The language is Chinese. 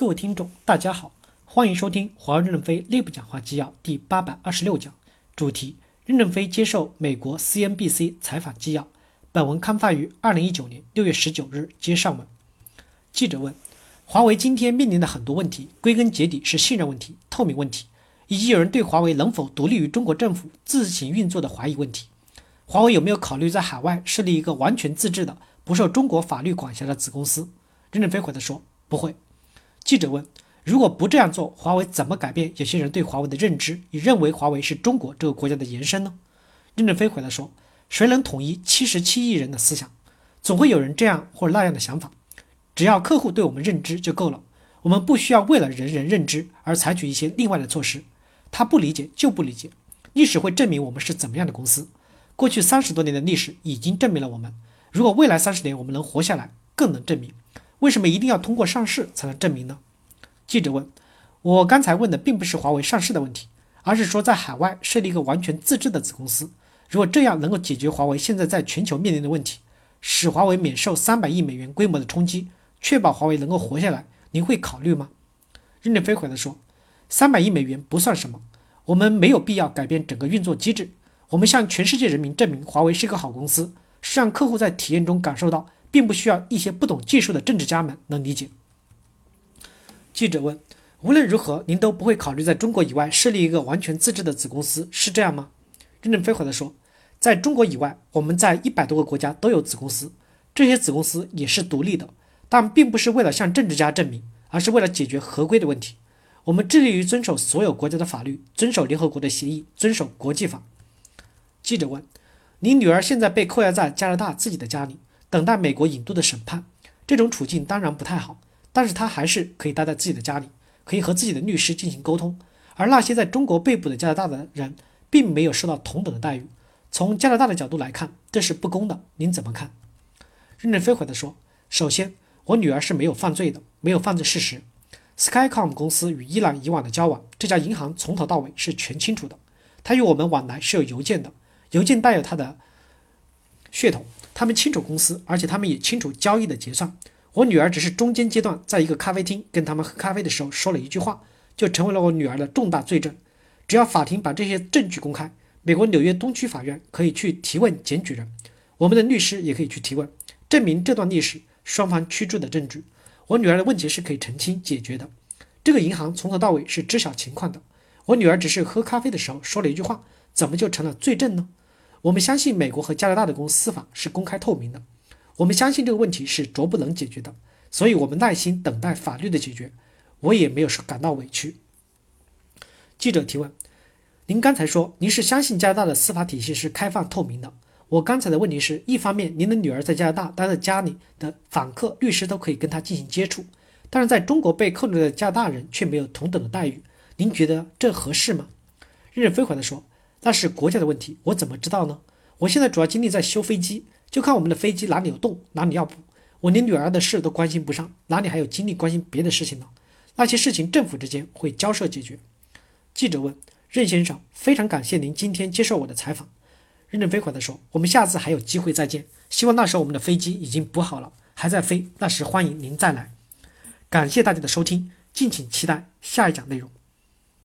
各位听众，大家好，欢迎收听华为任正非内部讲话纪要第八百二十六讲，主题：任正非接受美国 CNBC 采访纪要。本文刊发于二零一九年六月十九日。接上文，记者问：华为今天面临的很多问题，归根结底是信任问题、透明问题，以及有人对华为能否独立于中国政府自行运作的怀疑问题。华为有没有考虑在海外设立一个完全自治的、不受中国法律管辖的子公司？任正非回答说：不会。记者问：“如果不这样做，华为怎么改变有些人对华为的认知，你认为华为是中国这个国家的延伸呢？”任正非回答说：“谁能统一七十七亿人的思想？总会有人这样或那样的想法。只要客户对我们认知就够了，我们不需要为了人人认知而采取一些另外的措施。他不理解就不理解，历史会证明我们是怎么样的公司。过去三十多年的历史已经证明了我们。如果未来三十年我们能活下来，更能证明。”为什么一定要通过上市才能证明呢？记者问：“我刚才问的并不是华为上市的问题，而是说在海外设立一个完全自治的子公司，如果这样能够解决华为现在在全球面临的问题，使华为免受三百亿美元规模的冲击，确保华为能够活下来，您会考虑吗？”任正非回答说：“三百亿美元不算什么，我们没有必要改变整个运作机制。我们向全世界人民证明华为是一个好公司，是让客户在体验中感受到。”并不需要一些不懂技术的政治家们能理解。记者问：“无论如何，您都不会考虑在中国以外设立一个完全自治的子公司，是这样吗？”任正非回答说：“在中国以外，我们在一百多个国家都有子公司，这些子公司也是独立的，但并不是为了向政治家证明，而是为了解决合规的问题。我们致力于遵守所有国家的法律，遵守联合国的协议，遵守国际法。”记者问：“您女儿现在被扣押在加拿大自己的家里？”等待美国引渡的审判，这种处境当然不太好，但是他还是可以待在自己的家里，可以和自己的律师进行沟通。而那些在中国被捕的加拿大的人，并没有受到同等的待遇。从加拿大的角度来看，这是不公的。您怎么看？任正非回答说：“首先，我女儿是没有犯罪的，没有犯罪事实。Skycom 公司与伊朗以往的交往，这家银行从头到尾是全清楚的。他与我们往来是有邮件的，邮件带有他的血统。”他们清楚公司，而且他们也清楚交易的结算。我女儿只是中间阶段，在一个咖啡厅跟他们喝咖啡的时候说了一句话，就成为了我女儿的重大罪证。只要法庭把这些证据公开，美国纽约东区法院可以去提问检举人，我们的律师也可以去提问，证明这段历史双方居住的证据。我女儿的问题是可以澄清解决的。这个银行从头到尾是知晓情况的。我女儿只是喝咖啡的时候说了一句话，怎么就成了罪证呢？我们相信美国和加拿大的公司法是公开透明的，我们相信这个问题是着不能解决的，所以我们耐心等待法律的解决。我也没有说感到委屈。记者提问：您刚才说您是相信加拿大的司法体系是开放透明的。我刚才的问题是一方面，您的女儿在加拿大待在家里的访客、律师都可以跟她进行接触，但是在中国被扣留的加拿大人却没有同等的待遇，您觉得这合适吗？任正非回答说。那是国家的问题，我怎么知道呢？我现在主要精力在修飞机，就看我们的飞机哪里有洞，哪里要补。我连女儿的事都关心不上，哪里还有精力关心别的事情呢？那些事情政府之间会交涉解决。记者问任先生：“非常感谢您今天接受我的采访。”任正非回答说：“我们下次还有机会再见，希望那时候我们的飞机已经补好了，还在飞，那时欢迎您再来。”感谢大家的收听，敬请期待下一讲内容。